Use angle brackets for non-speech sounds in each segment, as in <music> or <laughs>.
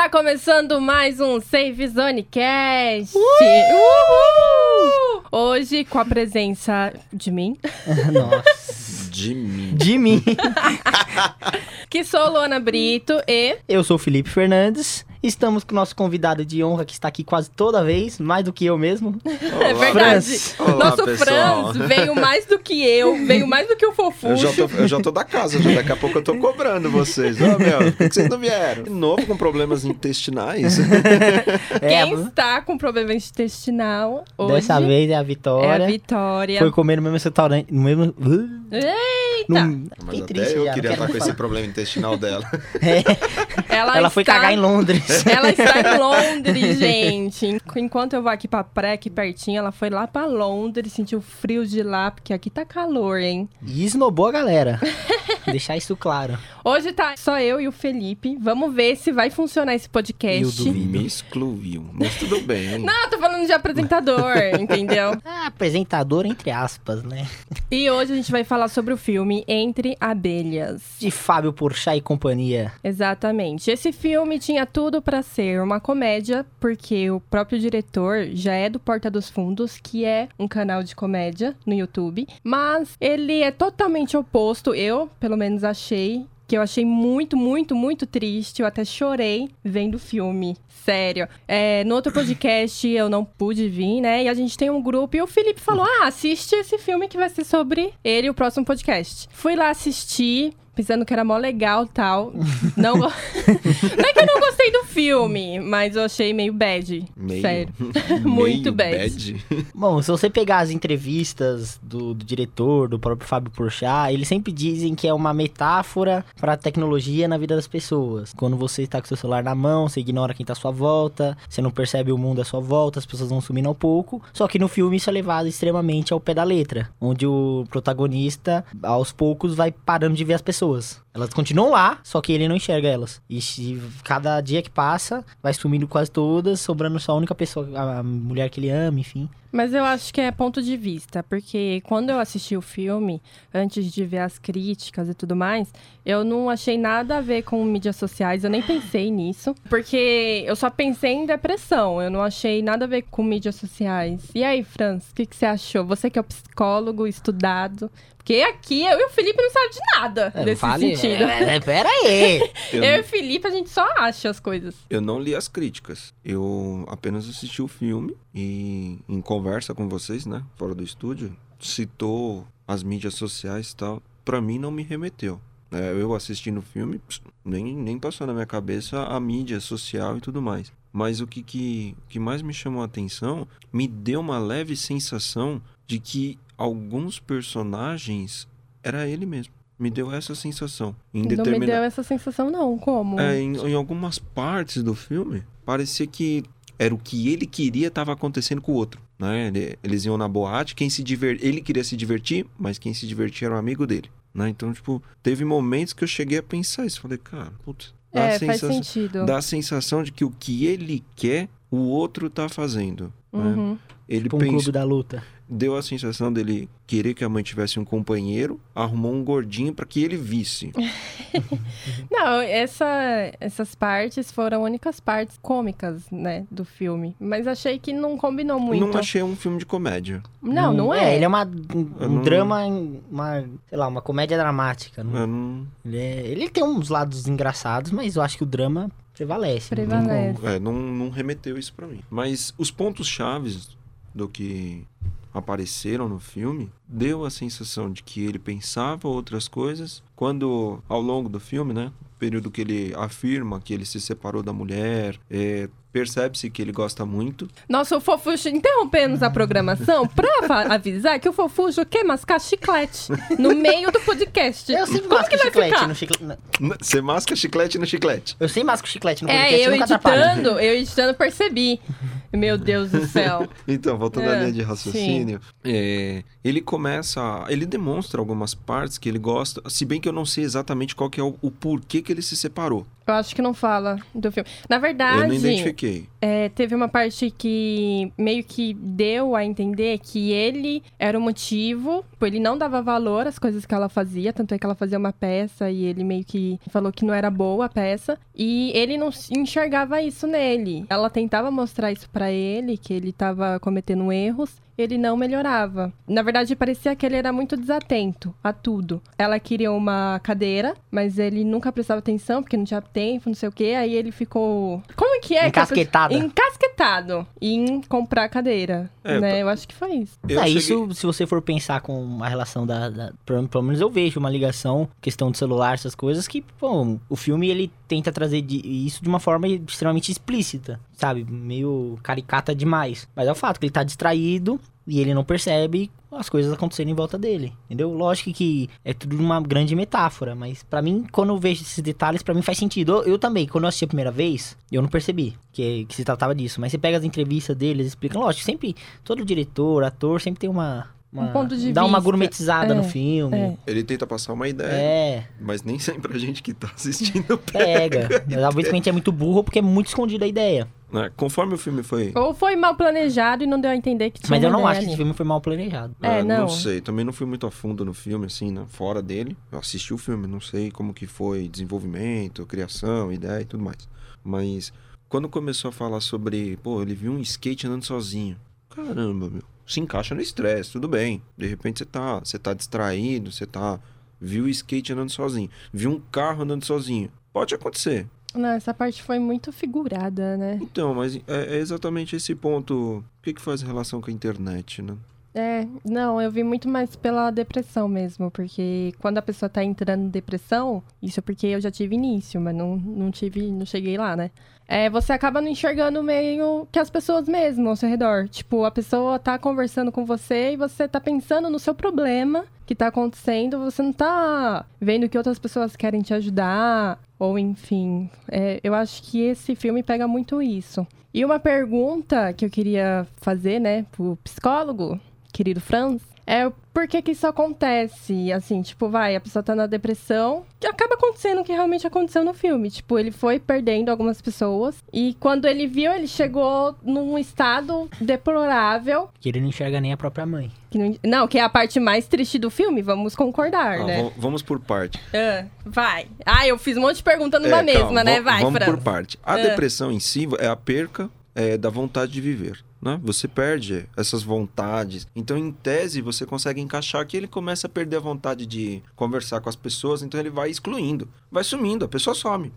Está começando mais um Safe Zone Cast. Uhul! Hoje com a presença de mim, <laughs> Nossa. De mim. De mim. <laughs> que sou Luana Brito e Eu sou o Felipe Fernandes. Estamos com o nosso convidado de honra que está aqui quase toda vez, mais do que eu mesmo. <laughs> é verdade. Franz. Olá, Nosso pessoal. Franz veio mais do que eu, veio mais do que o Eu já, tô, eu já tô da casa, já daqui a pouco eu tô cobrando vocês. Ô, meu, por que vocês não vieram? De novo com problemas intestinais? <laughs> É, Quem está com problema intestinal hoje dessa vez é a é a Vitória. Vitória. Foi comer no mesmo restaurante. No mesmo. Eita! No... Mas até triste eu já, queria estar com nem esse problema intestinal dela. <laughs> Ela, Ela foi está- cagar em Londres. <laughs> Ela está em <laughs> Londres, gente. En- Enquanto eu vou aqui pra pré, aqui pertinho, ela foi lá pra Londres, sentiu frio de lá, porque aqui tá calor, hein? E esnobou a galera. <laughs> Deixar isso claro. Hoje tá só eu e o Felipe. Vamos ver se vai funcionar esse Eu podcast. duvido. Me excluiu. Mas tudo bem. <laughs> Não, eu tô falando de apresentador, <laughs> entendeu? Ah, apresentador, entre aspas, né? E hoje a gente vai falar sobre o filme Entre Abelhas. De Fábio Porchat e companhia. Exatamente. Esse filme tinha tudo pra ser uma comédia, porque o próprio diretor já é do Porta dos Fundos, que é um canal de comédia no YouTube, mas ele é totalmente oposto. Eu, pelo menos, achei que eu achei muito, muito, muito triste. Eu até chorei vendo o filme. Sério. É, no outro podcast eu não pude vir, né? E a gente tem um grupo e o Felipe falou: Ah, assiste esse filme que vai ser sobre ele o próximo podcast. Fui lá assistir. Pensando que era mó legal tal. Não, go- <laughs> não é que eu não gostei do filme, mas eu achei meio bad. Meio, Sério. <laughs> <laughs> Muito meio bad. Bom, se você pegar as entrevistas do, do diretor, do próprio Fábio Porchat, eles sempre dizem que é uma metáfora para a tecnologia na vida das pessoas. Quando você está com seu celular na mão, você ignora quem tá à sua volta, você não percebe o mundo à sua volta, as pessoas vão sumindo ao pouco. Só que no filme isso é levado extremamente ao pé da letra, onde o protagonista, aos poucos, vai parando de ver as pessoas. Elas continuam lá, só que ele não enxerga elas. E cada dia que passa, vai sumindo quase todas, sobrando só a única pessoa, a mulher que ele ama, enfim. Mas eu acho que é ponto de vista, porque quando eu assisti o filme, antes de ver as críticas e tudo mais, eu não achei nada a ver com mídias sociais, eu nem pensei nisso, porque eu só pensei em depressão, eu não achei nada a ver com mídias sociais. E aí, Franz, o que, que você achou? Você que é o psicólogo, estudado, porque aqui eu e o Felipe não sabemos de nada É, desse fale- sentido. É, é, pera aí. <laughs> Eu, Eu e o Felipe, a gente só acha as coisas. eu não li as críticas. Eu apenas assisti o filme e, em conversa com vocês, né? Fora do estúdio, citou as mídias sociais e tal. Pra mim, não me remeteu. É, eu assistindo o filme, nem, nem passou na minha cabeça a mídia social e tudo mais. Mas o que, que, que mais me chamou a atenção, me deu uma leve sensação de que alguns personagens era ele mesmo. Me deu essa sensação. Em Não me determina- deu essa sensação, não. Como? é, em, em algumas partes do filme, parecia que era o que ele queria estava acontecendo com o outro. Né? Ele- Eles iam na boate, quem se diver... ele queria se divertir, mas quem se divertia era um amigo dele. Né? Então, tipo, teve momentos que eu cheguei a pensar isso. Falei, cara, putz, dá, é, a sensação, sentido. dá a sensação de que o que ele quer, o outro tá fazendo. né? Ele Tipo um pensou, clube da luta. deu a sensação dele querer que a mãe tivesse um companheiro, arrumou um gordinho para que ele visse. <laughs> Não, essa, essas partes foram únicas partes cômicas, né, do filme. Mas achei que não combinou muito. Não achei um filme de comédia. Não, não é. Ele é uma, um, um não- drama, uma, sei lá, uma comédia dramática. não- não, Ele, é- ele tem uns lados engraçados, mas eu acho que o drama prevalece. não tem Prevalece. como. É, não, não remeteu isso pra mim. Mas os pontos chaves do que apareceram no filme deu a sensação de que ele pensava outras coisas. Quando ao longo do filme, né, período que ele afirma que ele se separou da mulher, é, percebe-se que ele gosta muito. Nossa, o Fofuxo, interrompemos a programação pra avisar que o Fofuxo quer mascar chiclete no meio do podcast. Eu sempre Como masco que vai chiclete ficar? no chiclete. Você masca chiclete no chiclete. Eu sempre masco chiclete no podcast, É, eu nunca atrapalho. editando, eu editando percebi. Meu Deus do céu. <laughs> Então, voltando à É, linha de raciocínio, é, ele começa, ele demonstra algumas partes que ele gosta, se bem que eu não sei exatamente qual que é o, o porquê que ele se separou. Eu acho que não fala do filme. Na verdade. Eu não identifiquei. É, teve uma parte que meio que deu a entender que ele era o motivo, tipo, ele não dava valor às coisas que ela fazia, tanto é que ela fazia uma peça e ele meio que falou que não era boa a peça, e ele não enxergava isso nele. Ela tentava mostrar isso para ele, que ele tava cometendo erros, ele não melhorava. Na verdade, parecia que ele era muito desatento a tudo. Ela queria uma cadeira, mas ele nunca prestava atenção, porque não tinha tempo, não sei o quê. Aí ele ficou. Como que é? Encasquetado. Encasquetado em comprar cadeira. É, né? Eu acho que foi isso. Eu Ah, cheguei- Isso, se você for pensar com a relação da, da- pelo, menos eu vejo uma ligação, questão de celular, essas coisas, que, pô, o filme ele tenta trazer de- isso de uma forma extremamente explícita, sabe? Meio caricata demais. Mas é o fato que ele tá distraído e ele não percebe as coisas acontecendo em volta dele, entendeu? Lógico que é tudo uma grande metáfora, mas pra mim, quando eu vejo esses detalhes, pra mim faz sentido. Eu, eu também, quando eu assisti a primeira vez, eu não percebi que, que se tratava disso, mas você pega as entrevistas deles, explicam, lógico, sempre todo diretor, ator, sempre tem uma... uma Um ponto de dá uma vista. gourmetizada É, no filme. é. Ele tenta passar uma ideia, É, mas nem sempre a gente que tá assistindo pega. pega. Talvez que a gente é muito burro porque é muito escondida a ideia. Né? Conforme o filme foi. Ou foi mal planejado e não deu a entender que tinha Mas eu não acho que esse ali. filme foi mal planejado. É, Ah, não. sei, também não fui muito a fundo no filme, assim, né? Fora dele. Eu assisti o filme, não sei como que foi desenvolvimento, criação, ideia e tudo mais. Mas quando começou a falar sobre, pô, ele viu um skate andando sozinho. Caramba, meu. Se encaixa no estresse, tudo bem. De repente você tá, você tá distraído, você tá. Viu o skate andando sozinho. Viu um carro andando sozinho. Pode acontecer. Não, essa parte foi muito figurada, né? Então, mas é, é exatamente esse ponto. O que, que faz relação com a internet, né? É, não, eu vi muito mais pela depressão mesmo, porque quando a pessoa tá entrando em depressão, isso é porque eu já tive início, mas não, não tive, não cheguei lá, né? É, você acaba não enxergando meio que as pessoas mesmo ao seu redor. Tipo, a pessoa tá conversando com você e você tá pensando no seu problema que tá acontecendo, você não tá vendo que outras pessoas querem te ajudar, ou enfim. É, eu acho que esse filme pega muito isso. E uma pergunta que eu queria fazer, né, pro psicólogo, querido Franz, é por que que isso acontece? Assim, tipo, vai, a pessoa tá na depressão, que acaba acontecendo o que realmente aconteceu no filme. Tipo, ele foi perdendo algumas pessoas e quando ele viu, ele chegou num estado deplorável. Que ele não enxerga nem a própria mãe. Que não, não, que é a parte mais triste do filme, vamos concordar, Ah, né? va- vamos por parte. Ah, vai. Ah, eu fiz um monte de pergunta numa É, mesma, calma, né? va- Vai, Vamos Franz. por parte. A Ah. depressão em si é a perca é, da vontade de viver. Né? Você perde essas vontades. Então, em tese, você consegue encaixar que ele começa a perder a vontade de conversar com as pessoas, então ele vai excluindo, vai sumindo, a pessoa some.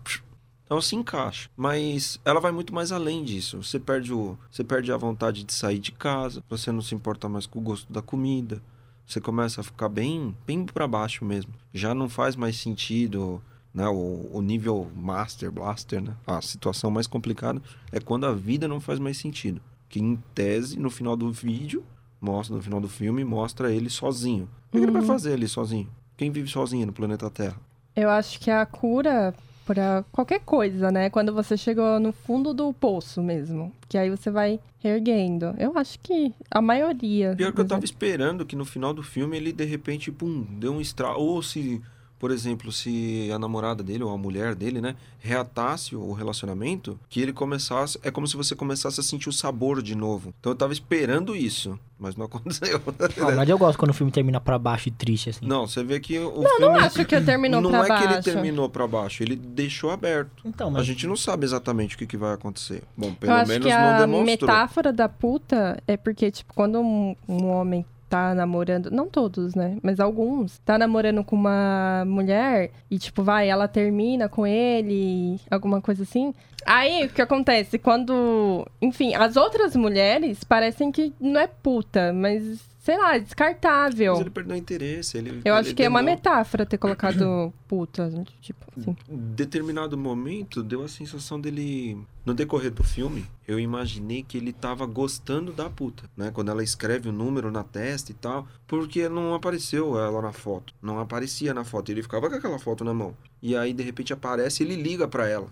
Então se encaixa. Mas ela vai muito mais além disso. Você perde, o, você perde a vontade de sair de casa, você não se importa mais com o gosto da comida. Você começa a ficar bem, bem para baixo mesmo. Já não faz mais sentido né, o, o nível Master, Blaster, né? A situação mais complicada é quando a vida não faz mais sentido. Que em tese, no final do vídeo, mostra, no final do filme, mostra ele sozinho. O que ele vai fazer ali sozinho? Quem vive sozinho no planeta Terra? Eu acho que a cura pra qualquer coisa, né? Quando você chegou no fundo do poço mesmo. Que aí você vai reerguendo. Eu acho que a maioria. Pior que eu tava esperando que no final do filme ele de repente, pum, deu um estralo. Ou se, por exemplo, se a namorada dele ou a mulher dele, né, reatasse o relacionamento, que ele começasse. É como se você começasse a sentir o sabor de novo. Então eu tava esperando isso, mas não <laughs> aconteceu. Ah, mas eu gosto quando o filme termina pra baixo e triste, assim. Não, você vê que o Não, filme. não acho que terminou não pra é baixo. que ele terminou pra baixo, ele deixou aberto. Então, A mas gente não sabe exatamente o que, que vai acontecer. Bom, pelo Eu acho menos que não a demonstrou. metáfora da puta é porque, tipo, quando um, um homem tá namorando, não todos, né? Mas alguns, tá namorando com uma mulher e, tipo, vai, ela termina com ele, alguma coisa assim. Aí, o que acontece? Quando. Enfim, as outras mulheres parecem que não é puta, mas, sei lá, é descartável. Mas ele perdeu o interesse. Ele, Eu acho ele que é uma metáfora ter colocado <coughs> puta, tipo, assim. determinado momento deu a sensação dele no decorrer do filme eu imaginei que ele tava gostando da puta né quando ela escreve o número na testa e tal porque não apareceu ela na foto não aparecia na foto ele ficava com aquela foto na mão e aí de repente aparece ele liga pra ela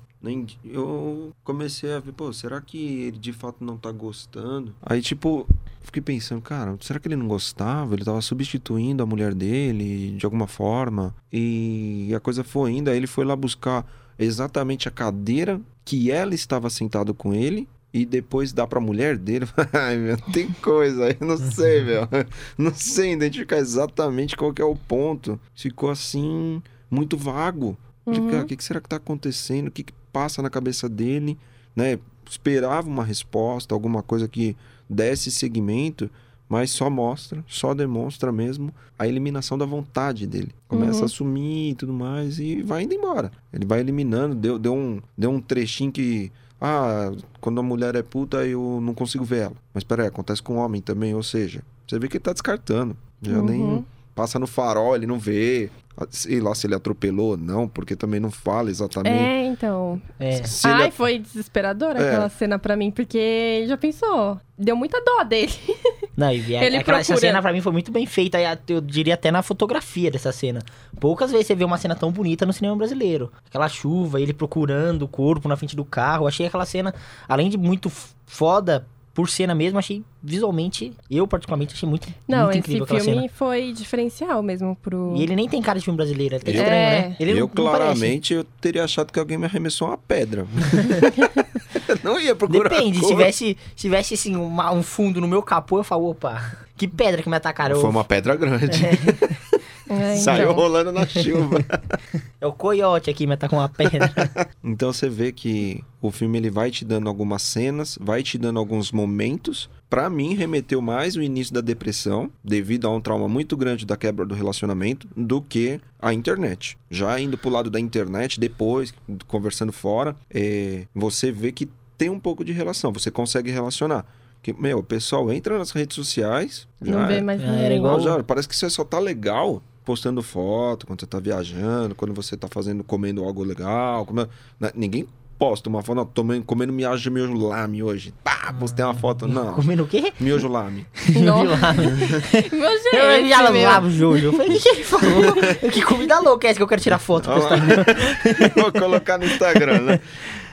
eu comecei a ver pô será que ele de fato não tá gostando aí tipo fiquei pensando, cara, será que ele não gostava? Ele tava substituindo a mulher dele de alguma forma. E a coisa foi indo, aí ele foi lá buscar exatamente a cadeira que ela estava sentado com ele e depois dá pra mulher dele. <laughs> Ai, meu, tem coisa aí, não sei, <laughs> meu. Não sei identificar exatamente qual que é o ponto. Ficou assim, muito vago. Uhum. cara, o que, que será que tá acontecendo? O que, que passa na cabeça dele? Né? Esperava uma resposta, alguma coisa que desse seguimento, mas só mostra, só demonstra mesmo a eliminação da vontade dele. Começa Uhum. a sumir e tudo mais e vai indo embora. Ele vai eliminando, deu, deu, um, deu um trechinho que. Ah, quando a mulher é puta, eu não consigo ver ela. Mas peraí, acontece com o homem também, ou seja, você vê que ele tá descartando. Já Uhum. nem passa no farol, ele não vê. Sei lá se ele atropelou ou não, porque também não fala exatamente. É, então. É. Se ele Ai, foi desesperadora É. aquela cena pra mim, porque já pensou? Deu muita dó dele. <laughs> Não, e a- Ele aquela, essa cena pra mim foi muito bem feita, eu diria até na fotografia dessa cena. Poucas vezes você vê uma cena tão bonita no cinema brasileiro. Aquela chuva, ele procurando o corpo na frente do carro. Achei aquela cena, além de muito foda por cena mesmo, achei visualmente, eu particularmente achei muito, Não, muito esse incrível aquela filme cena. foi diferencial mesmo pro. E ele nem tem cara de filme brasileiro, ele tá Eu- estranho, É. né? Ele eu não- não claramente eu teria achado que alguém me arremessou uma pedra. <laughs> não ia procurar. Depende, se tivesse, se tivesse assim, uma- um fundo no meu capô, eu falo, opa, que pedra que me atacaram. Foi uma pedra grande. É, Saiu então. rolando na chuva. É o coiote aqui me atacou uma pedra. <laughs> Então você vê que o filme ele vai te dando algumas cenas, vai te dando alguns momentos. Pra mim, remeteu mais o início da depressão, devido a um trauma muito grande da quebra do relacionamento, do que a internet. Já indo pro lado da internet, depois, conversando fora, é, você vê que tem um pouco de relação, você consegue relacionar. Que, meu, o pessoal entra nas redes sociais, Não já vê é- mais É, era ninguém. igual- não, já, parece que você só tá legal postando foto quando você tá viajando, quando você tá fazendo, comendo algo legal. comendo- né? Ninguém posta uma foto, não, tomando, comendo miojo de miojo lame hoje. Pá, postei uma foto. Não, <laughs> Comendo o quê? miojo lame. Eu vi lá. Meu Eu gente, já meu. lá o Jojo. Eu falei, o que ele falou? <laughs> que comida louca é essa que eu quero tirar foto? <laughs> Vou colocar no Instagram, né?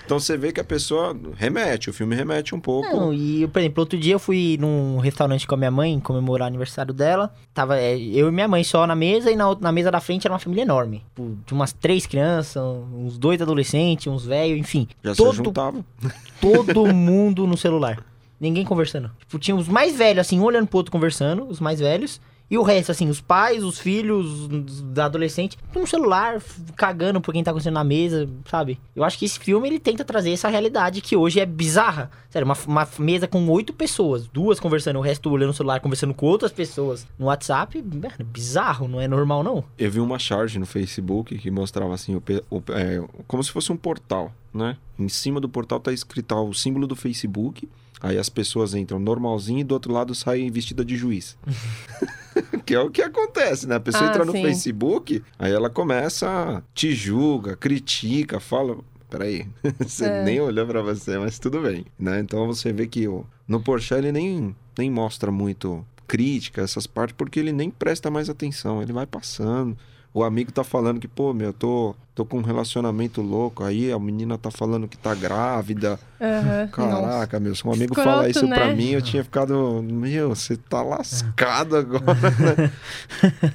Então você vê que a pessoa remete, o filme remete um pouco. Não, e, por exemplo, outro dia eu fui num restaurante com a minha mãe comemorar o aniversário dela. Tava é, eu e minha mãe só na mesa e na, na mesa da frente era uma família enorme. Tipo, De umas três crianças, uns dois adolescentes, uns velhos, enfim. Já se todo, juntava. <laughs> todo mundo no celular. Ninguém conversando. Tipo, tinha os mais velhos, assim, um olhando pro outro conversando, os mais velhos. E o resto, assim, os pais, os filhos os adolescentes, tudo no celular, cagando por quem tá acontecendo na mesa, sabe? Eu acho que esse filme, ele tenta trazer essa realidade que hoje é bizarra. Sério, uma, uma mesa com oito pessoas, duas conversando, o resto olhando no celular, conversando com outras pessoas no WhatsApp, bizarro, não é normal, não. Eu vi uma charge no Facebook que mostrava assim, o, o- é, como se fosse um portal, né? Em cima do portal tá escrito ó, o símbolo do Facebook. Aí as pessoas entram normalzinho e do outro lado saem vestida de juiz. <laughs> que é o que acontece, né? A pessoa Ah, entra no sim. Facebook, aí ela começa, te julga, critica, fala. Peraí, <laughs> você É. nem olhou pra você, mas tudo bem, né? Então você vê que o, no Porsche ele nem, nem mostra muito crítica, essas partes, porque ele nem presta mais atenção, ele vai passando. O amigo tá falando que, pô, meu, tô, tô com um relacionamento louco, aí a menina tá falando que tá grávida. Nossa. Caraca, meu, se um amigo Escroto, falar isso pra né? mim, eu tinha ficado, meu, você tá lascado agora, né?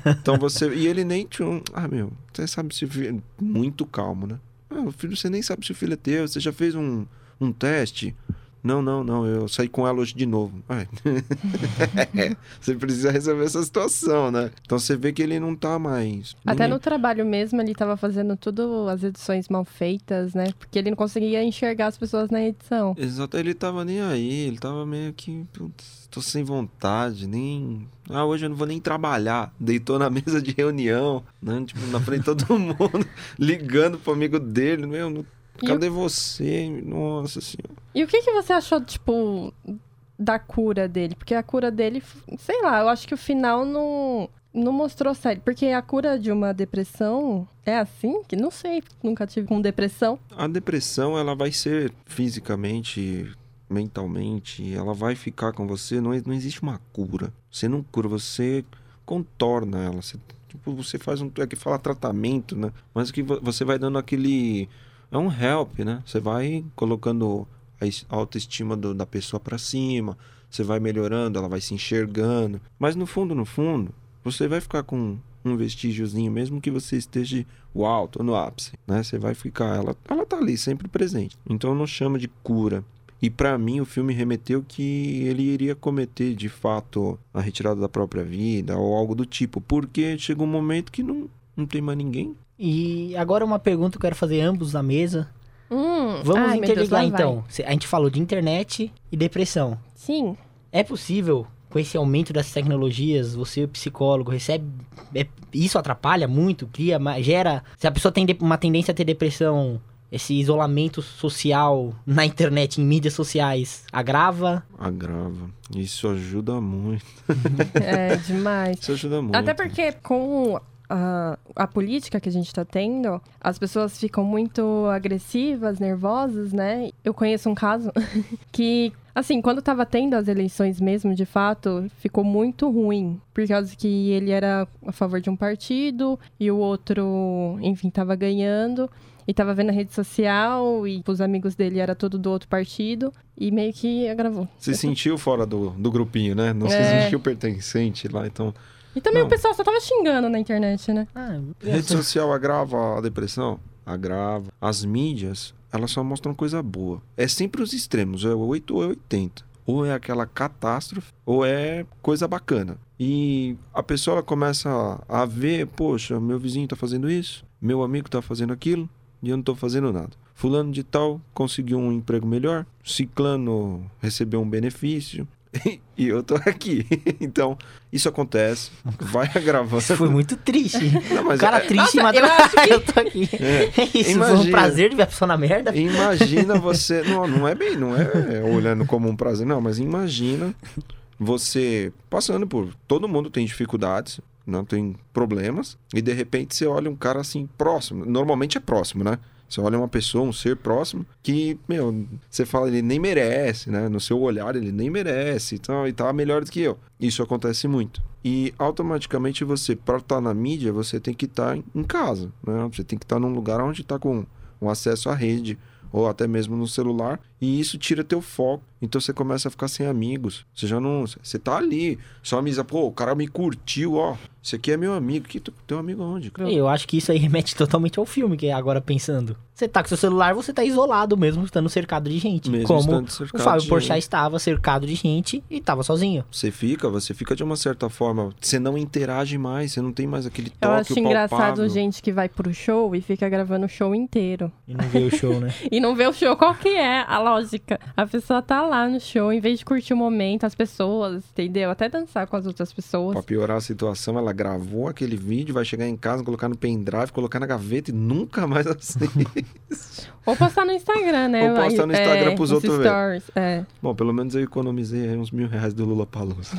<laughs> Então você, e ele nem tinha, um- ah, meu, você sabe se o filho, muito calmo, né? Ah, o filho, você nem sabe se o filho é teu, você já fez um, um teste? Não, não, não, eu saí com ela hoje de novo. <laughs> Você precisa resolver essa situação, né? Então você vê que ele não tá mais. Até no trabalho mesmo, ele tava fazendo tudo as edições mal feitas, né? Porque ele não conseguia enxergar as pessoas na edição. Exato, ele tava nem aí, ele tava meio que, putz, tô sem vontade, nem... Ah, hoje eu não vou nem trabalhar. Deitou na <laughs> mesa de reunião, né? Tipo, na frente de todo <laughs> mundo, ligando pro amigo dele, meu, não- Cadê você? Nossa senhora. E o que, que você achou, tipo, da cura dele? Porque a cura dele, sei lá, eu acho que o final não, não mostrou sério. Porque a cura de uma depressão é assim? Que não sei, nunca tive com depressão. A depressão, ela vai ser fisicamente, mentalmente, ela vai ficar com você, não, não existe uma cura. Você não cura, você contorna ela. Você, tipo, você faz um. É que fala tratamento, né? Mas que vo- você vai dando aquele. É um help, né? Você vai colocando a es- a autoestima do- da pessoa pra cima. você vai melhorando, ela vai se enxergando. Mas no fundo, no fundo, você vai ficar com um vestígiozinho, mesmo que você esteja uau, tô no ápice, né? Você vai ficar, ela, ela tá ali, sempre presente. Então não chama de cura. E para mim o filme remeteu que ele iria cometer de fato a retirada da própria vida ou algo do tipo, porque chega um momento que não, não tem mais ninguém. E agora uma pergunta que eu quero fazer ambos na mesa. Hum, Vamos ai, Deus, interligar vai. então. A gente falou de internet e depressão. Sim. É possível, com esse aumento das tecnologias, você, psicólogo, recebe. é- isso atrapalha muito, cria, gera. Se a pessoa tem uma tendência a ter depressão, esse isolamento social na internet, em mídias sociais, agrava. Agrava. Isso ajuda muito. <laughs> É demais. Isso ajuda muito. Até porque com a, a política que a gente tá tendo, as pessoas ficam muito agressivas, nervosas, né? Eu conheço um caso <laughs> que, assim, quando tava tendo as eleições mesmo, de fato, ficou muito ruim. Por causa que ele era a favor de um partido e o outro, enfim, tava ganhando. E tava vendo a rede social e os amigos dele era tudo do outro partido. E meio que agravou. Se sentiu fora do, do grupinho, né? Não se É. sentiu pertencente lá, então. E também Não. o pessoal só tava xingando na internet, né? Ah, Rede social agrava a depressão? Agrava. As mídias, elas só mostram coisa boa. É sempre os extremos, é 8 ou é 80. Ou é aquela catástrofe, ou é coisa bacana. E a pessoa começa a a ver, poxa, meu vizinho tá fazendo isso, meu amigo tá fazendo aquilo, e eu não tô fazendo nada. Fulano de tal conseguiu um emprego melhor, ciclano recebeu um benefício, <laughs> e eu tô aqui. <laughs> Então, isso acontece, vai <laughs> agravando. Isso foi muito triste. Não, mas o cara é- triste, Nossa, mas eu que- eu tô aqui. É. É isso, foi um Imagina. prazer de ver a pessoa na merda. Imagina você. Não, não é bem, não é olhando como um prazer, não, mas imagina você passando por. Todo mundo tem dificuldades, não tem problemas, e de repente você olha um cara assim próximo. Normalmente é próximo, né? Você olha uma pessoa, um ser próximo, que, meu, você fala, ele nem merece, né? No seu olhar, ele nem merece, então, e tá melhor do que eu. Isso acontece muito. E automaticamente você, para estar na mídia, você tem que estar em casa, né? Você tem que estar num lugar onde está com um acesso à rede, ou até mesmo no celular, e isso tira teu foco. Então você começa a ficar sem amigos. Você já não. Você tá ali, sua amizade, pô, o cara me curtiu, ó. Esse aqui é meu amigo. Que teu amigo aonde? cara? Eu acho que isso aí <laughs> remete totalmente ao filme, que é agora pensando. Você tá com seu celular, você tá isolado mesmo, estando cercado de gente. Mesmo como estando o cercado Fábio Porchat estava cercado de gente e tava sozinho. Você fica, você fica de uma certa forma. Você não interage mais, você não tem mais aquele toque Eu acho engraçado gente que vai pro show e fica gravando o show inteiro. E não vê o show, né? <laughs> E não vê o show. Qual que é a lógica? A pessoa tá lá no show, em vez de curtir o momento, as pessoas, entendeu? Até dançar com as outras pessoas. Pra piorar a situação, ela gravou aquele vídeo, vai chegar em casa, colocar no pendrive, colocar na gaveta e nunca mais <laughs> assiste. Ou postar no Instagram, né? Ou postar no Instagram é, pros outros ver. É, Bom, pelo menos eu economizei uns mil reais do Lula Palusa.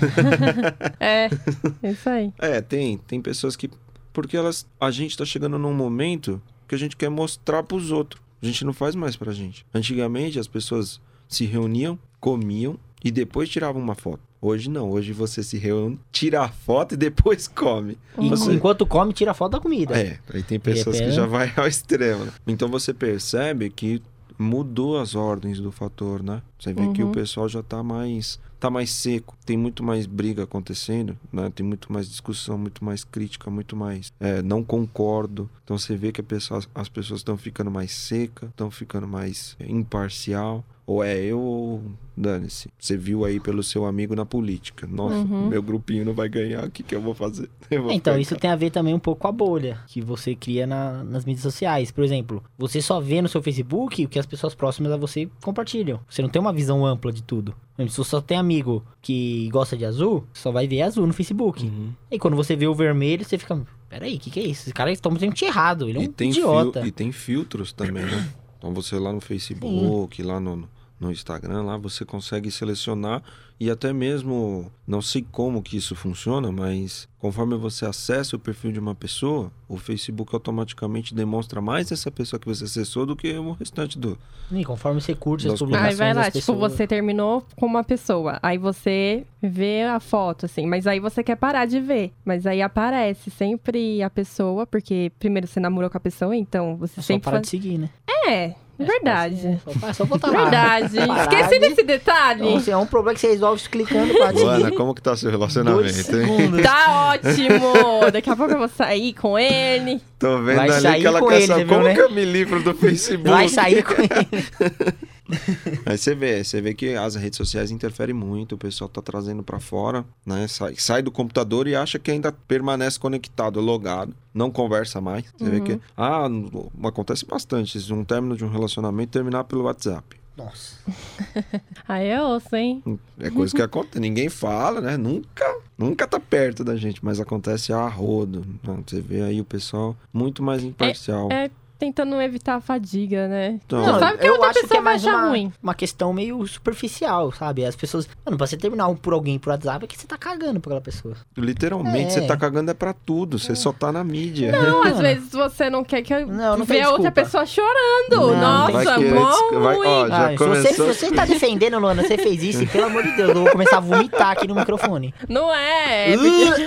<laughs> é, <laughs> isso aí. É, tem. Tem pessoas que. Porque elas. A gente tá chegando num momento que a gente quer mostrar pros outros. A gente não faz mais pra gente. Antigamente as pessoas se reuniam, comiam e depois tiravam uma foto. Hoje não. Hoje você se reúne, tira a foto e depois <laughs> come. E Você- enquanto come, tira foto da comida. É, aí tem pessoas que repente- já vai ao <laughs> extremo. né? Então você percebe que mudou as ordens do fator, né? Você vê que o Uhum. pessoal já tá mais tá mais seco, tem muito mais briga acontecendo, né? Tem muito mais discussão, muito mais crítica, muito mais é, não concordo. Então você vê que pessoa, as pessoas estão ficando mais seca, estão ficando mais imparcial. Ou é eu ou dane-se. Você viu aí pelo seu amigo na política. Nossa, Uhum. meu grupinho não vai ganhar, o que, que eu vou fazer? <laughs> Eu vou Então, isso tem a ver também um pouco com a bolha que você cria na- nas mídias sociais. Por exemplo, você só vê no seu Facebook o que as pessoas próximas a você compartilham. Você não tem uma visão ampla de tudo. Se você só tem amigo que gosta de azul, só vai ver azul no Facebook. Uhum. E quando você vê o vermelho, você fica. Peraí, o que, que é isso? Esse cara está muito errado. Ele é um tem idiota. fil- e tem filtros também, né? <coughs> Então você lá no Facebook, lá no, no Instagram, lá você consegue selecionar e até mesmo, não sei como que isso funciona, mas conforme você acessa o perfil de uma pessoa, o Facebook automaticamente demonstra mais essa pessoa que você acessou do que o restante do. E conforme você curte as publicações Aí vai lá, tipo, pessoas... você terminou com uma pessoa. Aí você vê a foto, assim. Mas aí você quer parar de ver. Mas aí aparece sempre a pessoa, porque primeiro você namorou com a pessoa, então você É só sempre parar faz... de seguir, né? É, Verdade. Só, só botar lá. Verdade. Parar Esqueci de- desse detalhe. Então, assim, é um problema que você resolve clicando pra Luana, como que tá seu Dois relacionamento, hein? segundos. Tá ótimo! Daqui a pouco eu vou sair com ele. Tô vendo Vai ali sair que ela com quer ele, saber como né? que eu me livro do Facebook. Vai sair com <laughs> ele. <laughs> Aí você vê, você vê que as redes sociais interferem muito, o pessoal tá trazendo pra fora, né? Sai, sai do computador e acha que ainda permanece conectado, logado, não conversa mais. Você vê que ah, no- acontece bastante, um término de um relacionamento terminar pelo WhatsApp. Nossa. <laughs> Aí é osso, hein? É coisa que acontece, ninguém fala, né? Nunca, nunca tá perto da gente, mas acontece a rodo. Você vê aí o pessoal muito mais imparcial. É tentando evitar a fadiga, né? Então- Não, sabe que a eu outra acho pessoa que é vai mais achar uma, ruim. uma questão meio superficial, sabe? As pessoas. Mano, pra você terminar um por alguém por WhatsApp é que você tá cagando pra aquela pessoa. Literalmente, É. você tá cagando é pra tudo, você só tá na mídia. Não, às vezes você não quer que eu Não, não vê tem a outra pessoa chorando. Não, Nossa, vai mó des- vai- ruim. ó, Já Ai, se, você, se começou- você tá defendendo, Luana, você fez isso, e pelo amor de Deus, eu vou começar a vomitar aqui no microfone. Não é. É, <laughs> porque...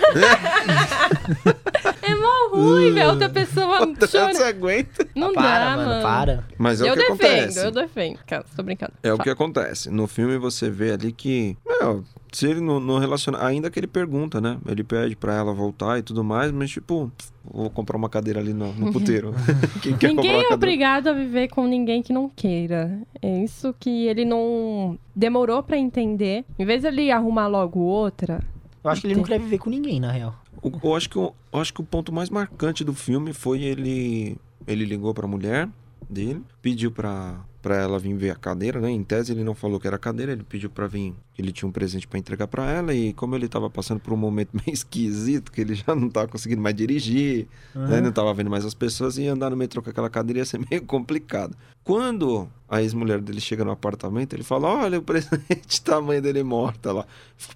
<laughs> <laughs> é mó ruim ver a outra pessoa <laughs> Você chorando. aguenta. Não para, dá, mano, mano. para. Mas é eu o que defendo, acontece. eu defendo. Cara, tô brincando. É o Fala. que acontece. No filme você vê ali que, meu, se ele não, não relaciona, ainda que ele pergunta, né? Ele pede pra ela voltar e tudo mais, mas tipo, vou comprar uma cadeira ali no, no <laughs> puteiro. <laughs> Quem quer Ninguém é obrigado a viver com ninguém que não queira. É isso que ele não demorou pra entender. Em vez de ele arrumar logo outra, Eu acho que ele não quer viver com ninguém, na real. Eu acho, que, eu acho que o ponto mais marcante do filme foi ele. Ele ligou pra mulher dele, pediu pra, pra ela vir ver a cadeira, né? Em tese ele não falou que era cadeira, ele pediu pra vir. Ele tinha um presente pra entregar pra ela e como ele tava passando por um momento <laughs> meio esquisito, que ele já não tava conseguindo mais dirigir, né? Não tava vendo mais as pessoas e andar no metrô com aquela cadeira ia ser <laughs> meio complicado. Quando a ex-mulher dele chega no apartamento, ele fala: Olha, o presente <laughs> tá a mãe dele morta lá.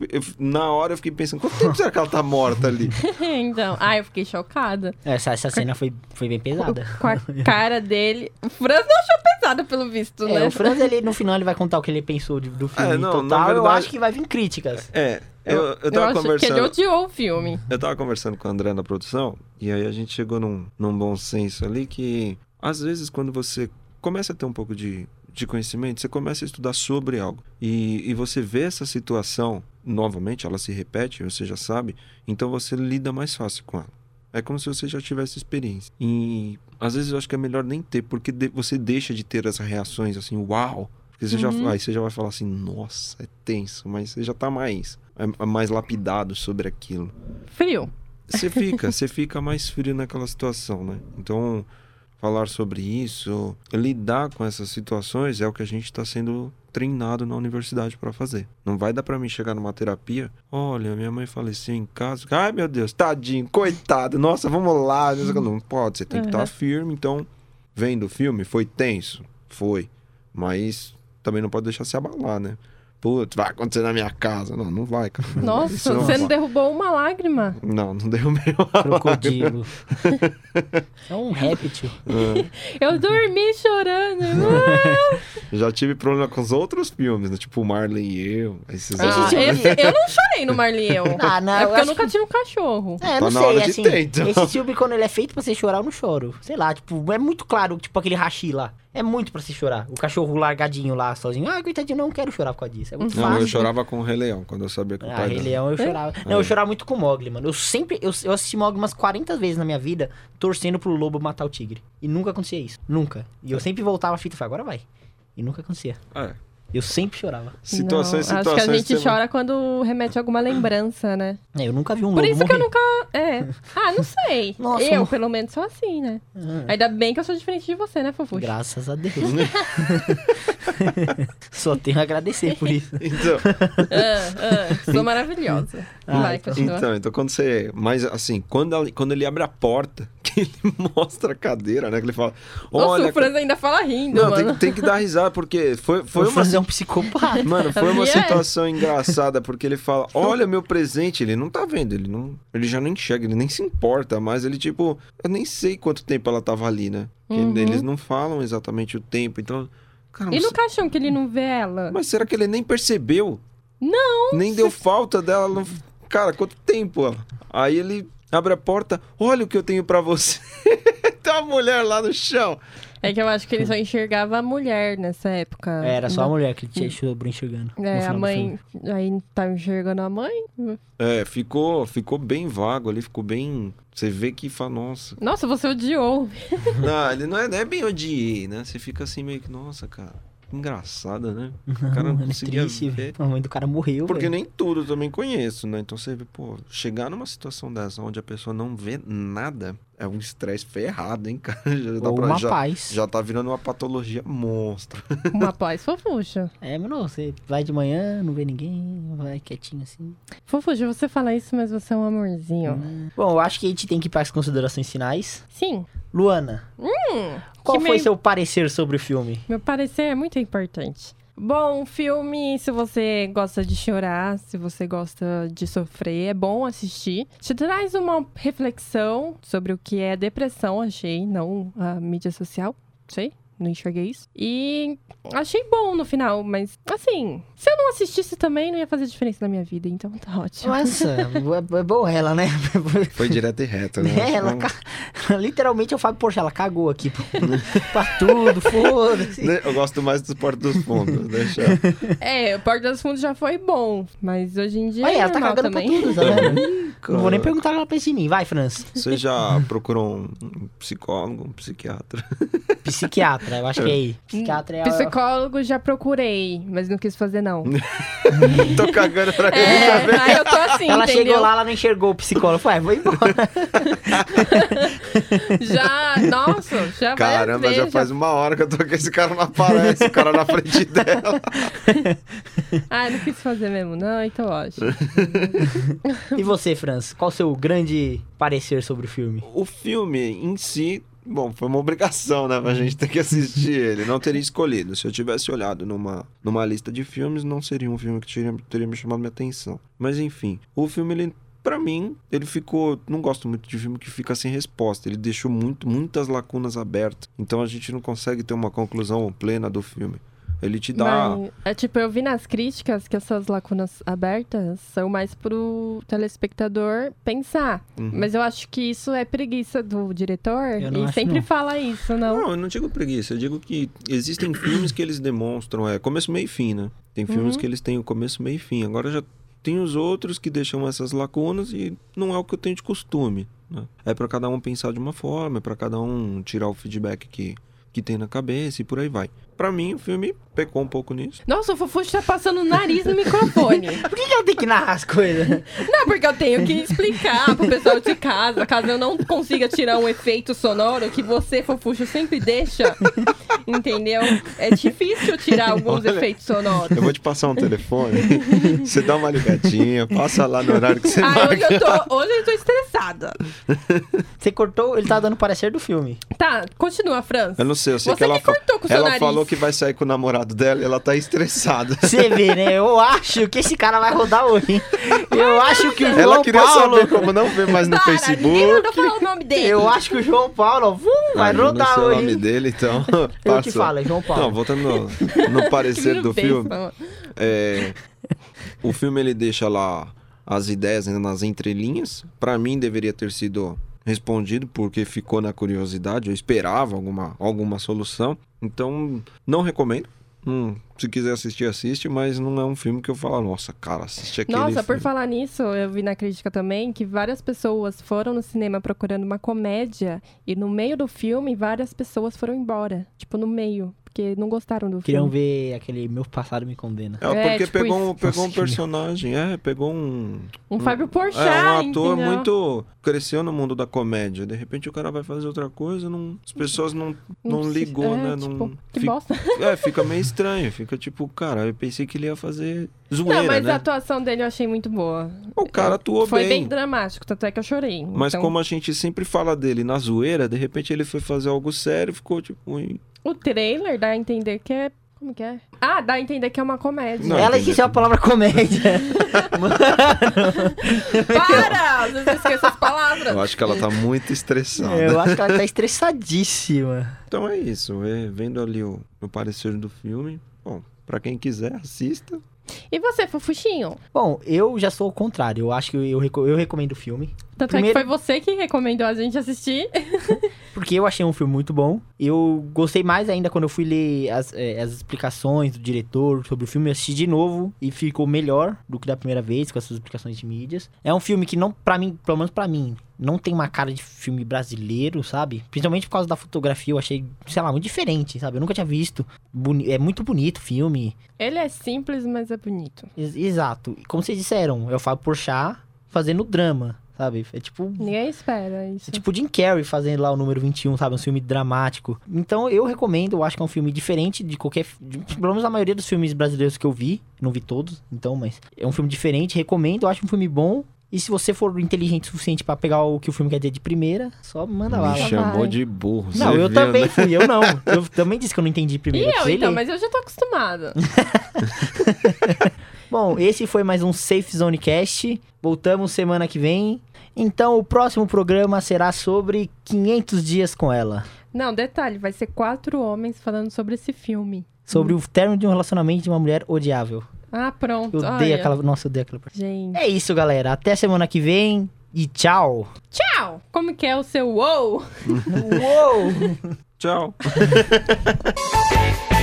Eu- na hora eu fiquei pensando: quanto tempo será que ela tá morta ali? então. Ah, eu fiquei chocada. Essa, essa cena foi, foi bem pesada. Com a cara dele. O Franz não achou pesado, pelo visto, É, né? o Franz, ele, no final, ele vai contar o que ele pensou do filme É, não, na total. Eu verdade- acho que vai vir críticas. É, eu, eu, Eu tava acho que ele conversando. odiou o filme. Eu tava conversando com o André na produção, e aí a gente chegou num, num bom senso ali que, às vezes, quando você começa a ter um pouco de, de conhecimento, você começa a estudar sobre algo. E, e você vê essa situação, novamente, ela se repete, você já sabe, então você lida mais fácil com ela. É como se você já tivesse experiência. E às vezes eu acho que é melhor nem ter, porque de- você deixa de ter essas reações assim, uau! Porque você já, aí você já vai falar assim, nossa, é tenso, mas você já tá mais, é mais lapidado sobre aquilo Frio. você fica, <laughs> você fica mais frio naquela situação, né? Então, falar sobre isso, lidar com essas situações é o que a gente está sendo treinado na universidade para fazer. Não vai dar para mim chegar numa terapia, olha, minha mãe faleceu em casa, ai meu Deus, tadinho, coitado, nossa, vamos lá. Não pode, você tem que estar Uhum. firme. Então, vendo o filme, foi tenso, foi, mas também não pode deixar se abalar, né? Putz, vai acontecer na minha casa. Não, não vai, cara. Nossa, não você não derrubou uma lágrima. Não, não deu meu. Crocodilo. é um réptil. Eu dormi chorando. <laughs> Já tive problema com os outros filmes, né? Tipo Marley e eu. Esses Ah, filme- esse- eu não chorei no Marley e eu. Ah, não, é eu porque eu acho nunca tive um cachorro. É, Tá não na sei, assim, ter, então. esse filme, quando ele é feito pra você chorar, eu não choro. Sei lá, tipo, é muito claro, tipo, aquele rachi lá. É muito pra se chorar. O cachorro largadinho lá, sozinho. Ah, coitadinho, não quero chorar por causa disso. É muito Não, fácil. eu chorava com o Rei Leão, quando eu sabia que o Ah, pai Rei dela- Leão eu chorava. Não, É. eu chorava muito com o Mogli, mano. Eu sempre. Eu, eu assisti Mogli umas 40 vezes na minha vida, torcendo pro lobo matar o tigre. E nunca acontecia isso. Nunca. E eu sempre voltava a fita e falava, agora vai. E nunca acontecia. É. Eu sempre chorava. Situações, não, situações. Acho que a gente chora quando remete a alguma lembrança, né? É, eu nunca vi um Por isso que eu morrer. nunca. É. <laughs> Ah, não sei. Nossa, eu, não- pelo menos, sou assim, né? Ah, Ainda bem que eu sou diferente de você, né, Fofuxo? Graças a Deus. <laughs> Só tenho a agradecer por isso. <laughs> Então, Ah, ah, sou maravilhosa. Ah, Vai, então- continua. então, então, quando você. Mas assim, quando, ela- quando ele abre a porta, que ele mostra a cadeira, né? Que ele fala. Nossa, Olha. o Franz ainda fala rindo, Não, tem, tem que dar risada, porque foi, foi o uma. É um psicopata. Mano, foi uma Sabia? situação engraçada, porque ele fala: Olha meu presente, ele não tá vendo, ele não. Ele já não enxerga, ele nem se importa, mas ele, tipo, eu nem sei quanto tempo ela tava ali, né? Uhum. Eles não falam exatamente o tempo, então. Cara, E no caixão que ele não vê ela? Mas será que ele nem percebeu? Não. Nem deu falta dela. Não... Cara, quanto tempo? ó? Aí ele abre a porta. Olha o que eu tenho pra você. <laughs> Tinha uma mulher lá no chão. É que eu acho que ele só enxergava a mulher nessa época. É, Era só a Não- mulher que ele tinha sobrou enxergando. É, a mãe. Aí tá enxergando a mãe. É, ficou, ficou bem vago ali, ficou bem. Você vê que fala, nossa. Nossa, você odiou. <laughs> Não, ele não é, não é bem odiei, né? Você fica assim meio que, nossa, cara, que engraçada, né? O cara não Mano, é conseguia triste, ver. velho. A mãe do cara morreu, Porque velho. nem tudo eu também conheço, né? Então você vê, pô, chegar numa situação dessa onde a pessoa não vê nada é um estresse ferrado, hein, <laughs> cara? Já, dá Ou pra- uma já, paz. já tá virando uma patologia monstro. <laughs> Uma paz fofuxa. É, mano, você vai de manhã, não vê ninguém, vai quietinho assim. Fofuxa, você fala isso, mas você é um amorzinho. Bom, eu acho que a gente tem que ir para as considerações finais. Sim. Luana, qual que foi meio- seu parecer sobre o filme? Meu parecer é muito importante. Bom, filme, se você gosta de chorar, se você gosta de sofrer, é bom assistir. Te traz uma reflexão sobre o que é depressão, achei, não a mídia social, sei, não enxerguei isso. E achei bom no final, mas assim, se eu não assistisse também, não ia fazer diferença na minha vida, então tá ótimo. Nossa, é, é bom ela, né? <laughs> Foi direto e reto, né? É, ela ca... <laughs> literalmente o Fábio Porsche, ela cagou aqui pra, <laughs> pra tudo, foda-se. Eu gosto mais dos portos dos fundos, deixa. É, o Porta dos Fundos já foi bom, mas hoje em dia Olha, é ela tá cagando também. pra tudo, tá vendo? Não vou nem perguntar ela pensa de mim. Vai, França. Você já procurou um psicólogo, um psiquiatra? Psiquiatra, eu acho que é aí. Psiquiatra é a... Psicólogo já procurei, mas não quis fazer não. <laughs> Tô cagando pra ele É, também. aí eu tô assim, Ela entendeu? chegou lá, ela não enxergou o psicólogo. Foi, vou embora. <laughs> Já, nossa, já vai Caramba, já faz uma hora que eu tô aqui, esse cara não aparece, o cara na frente dela. <laughs> Ah, não quis fazer mesmo, não, então ótimo. E você, França? Qual o seu grande parecer sobre o filme? O filme em si, bom, foi uma obrigação, né, pra gente ter que assistir ele. Não teria escolhido. Se eu tivesse olhado numa, numa lista de filmes, não seria um filme que teria, teria me chamado minha atenção. Mas enfim, o filme, ele. Pra mim, ele ficou. Não gosto muito de filme que fica sem resposta. Ele deixou muito, muitas lacunas abertas. Então a gente não consegue ter uma conclusão plena do filme. Ele te dá. Mas, é tipo, eu vi nas críticas que essas lacunas abertas são mais pro telespectador pensar. Uhum. Mas eu acho que isso é preguiça do diretor. Eu não E acho, sempre não. fala isso, não? Não, eu não digo preguiça, eu digo que existem <clears throat> filmes que eles demonstram é começo, meio e fim, né? Tem filmes Uhum. que eles têm o começo, meio e fim. Agora já tem os outros que deixam essas lacunas e não é o que eu tenho de costume. Né? É pra cada um pensar de uma forma, é pra cada um tirar o feedback que, que tem na cabeça e por aí vai. Pra mim, o filme pecou um pouco nisso. Nossa, o Fofuxo tá passando o nariz no microfone. <laughs> Por que, que ela tem que narrar as coisas? Não, porque eu tenho que explicar pro pessoal de casa, caso eu não consiga tirar um efeito sonoro que você, Fofuxo, sempre deixa. Entendeu? É difícil tirar alguns Olha, efeitos sonoros. Eu vou te passar um telefone, você dá uma ligadinha, passa lá no horário que você Ah, marca. hoje eu, tô, hoje eu tô estressada. Você cortou, ele tá dando parecer do filme. Tá, continua, França. Eu não sei, eu sei Você que ela, que cortou com o seu ela nariz. falou que vai sair com o namorado dela e ela tá estressada. Você vê, né? Eu acho que esse cara vai rodar hoje. Eu acho que o João Ela queria Paulo... saber como não ver mais no Para, Facebook. falar o nome dele. Eu acho que o João Paulo vum, vai não rodar sei o hoje. nome hein? dele, então. <laughs> Eu passou. te falo, é João Paulo. Não, voltando no, no <laughs> parecer do besta, filme. é, o filme ele deixa lá as ideias ainda nas entrelinhas. Pra mim deveria ter sido respondido porque ficou na curiosidade. Eu esperava alguma, alguma solução. Então, não recomendo. Hum, se quiser assistir, assiste, mas não é um filme que eu falo, nossa, cara, assiste aquele Nossa, por filme. falar nisso, eu vi na crítica também que várias pessoas foram no cinema procurando uma comédia e no meio do filme várias pessoas foram embora. Tipo, no meio, porque não gostaram do Queriam filme. ver aquele Meu Passado Me Condena. É, É, porque tipo pegou, um, pegou um Nossa, personagem, é, pegou um, Um Fábio Porchat, É, um ator entendeu? muito. cresceu no mundo da comédia. De repente o cara vai fazer outra coisa, não, as pessoas não, não, ligou, é, né? tipo, não, que fica, bosta. <laughs> é, fica meio estranho. Fica tipo, cara, eu pensei que ele ia fazer zoeira, Não, mas né? a atuação dele eu achei muito boa. O cara atuou Foi bem. bem dramático, tanto é que eu chorei. Mas Então, como a gente sempre fala dele na zoeira, de repente ele foi fazer algo sério e ficou tipo. Ui. O trailer dá a entender que é... Como que é? Ah, dá a entender que é uma comédia. Não, Ela esqueceu a palavra comédia. <laughs> Para! Às vezes eu esqueço as palavras. Eu acho que ela tá muito estressada. Eu acho que ela tá estressadíssima. Então é isso. é, vendo ali o, o parecer do filme. Bom, pra quem quiser, assista. E você, Fofuxinho? Bom, eu já sou o contrário. Eu acho que eu, eu recomendo o filme. Tanto Primeiro- é que foi você que recomendou a gente assistir. <laughs> Porque eu achei um filme muito bom. Eu gostei mais ainda quando eu fui ler as, eh, as explicações do diretor sobre o filme. Eu assisti de novo e ficou melhor do que da primeira vez, com essas explicações de mídias. É um filme que não, pra mim, pelo menos pra mim, não tem uma cara de filme brasileiro, sabe? Principalmente por causa da fotografia, eu achei, sei lá, muito diferente, sabe? Eu nunca tinha visto. Boni- é muito bonito o filme. Ele é simples, mas é bonito. Ex- Exato. Como vocês disseram, é o Fábio Porchat fazendo drama, sabe? É tipo Ninguém espera isso. É tipo o Jim Carrey fazendo lá o número 21, sabe? Um filme dramático. Então eu recomendo, eu acho que é um filme diferente de qualquer. De, pelo menos a maioria dos filmes brasileiros que eu vi. Não vi todos, então, mas é um filme diferente, recomendo, eu acho um filme bom. E se você for inteligente o suficiente pra pegar o que o filme quer dizer de primeira, só manda lá. Me vai. chamou de burro. Não, você eu viu, também né? fui, eu não. <laughs> Eu também disse que eu não entendi E primeiro. eu, precisei então, ler. mas eu já tô acostumada. <laughs> Bom, esse foi mais um Safe Zone Cast. Voltamos semana que vem. Então, o próximo programa será sobre 500 dias com ela. Não, detalhe, vai ser quatro homens falando sobre esse filme. Sobre o término de um relacionamento de uma mulher odiável. Ah, pronto. Eu odeio olha. aquela. Nossa, eu odeio aquela parte. Gente. É isso, galera. Até semana que vem e tchau. Tchau! Como que é o seu wow? <laughs> Uou! Tchau. <laughs>